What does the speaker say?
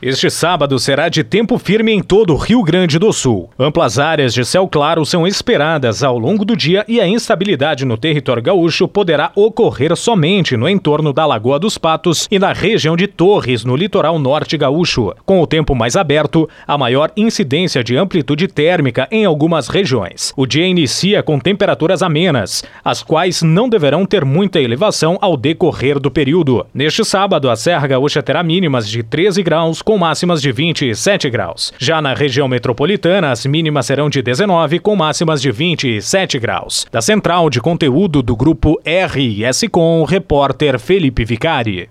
Este sábado será de tempo firme em todo o Rio Grande do Sul. Amplas áreas de céu claro são esperadas ao longo do dia e a instabilidade no território gaúcho poderá ocorrer somente no entorno da Lagoa dos Patos e na região de Torres, no litoral norte gaúcho. Com o tempo mais aberto, a maior incidência de amplitude térmica em algumas regiões. O dia inicia com temperaturas amenas, as quais não deverão ter muita elevação ao decorrer do período. Neste sábado, a Serra Gaúcha terá mínimas de 13 graus com máximas de 27 graus. Já na região metropolitana, as mínimas serão de 19, com máximas de 27 graus. Da central de conteúdo do grupo RS Com, repórter Felipe Vicari.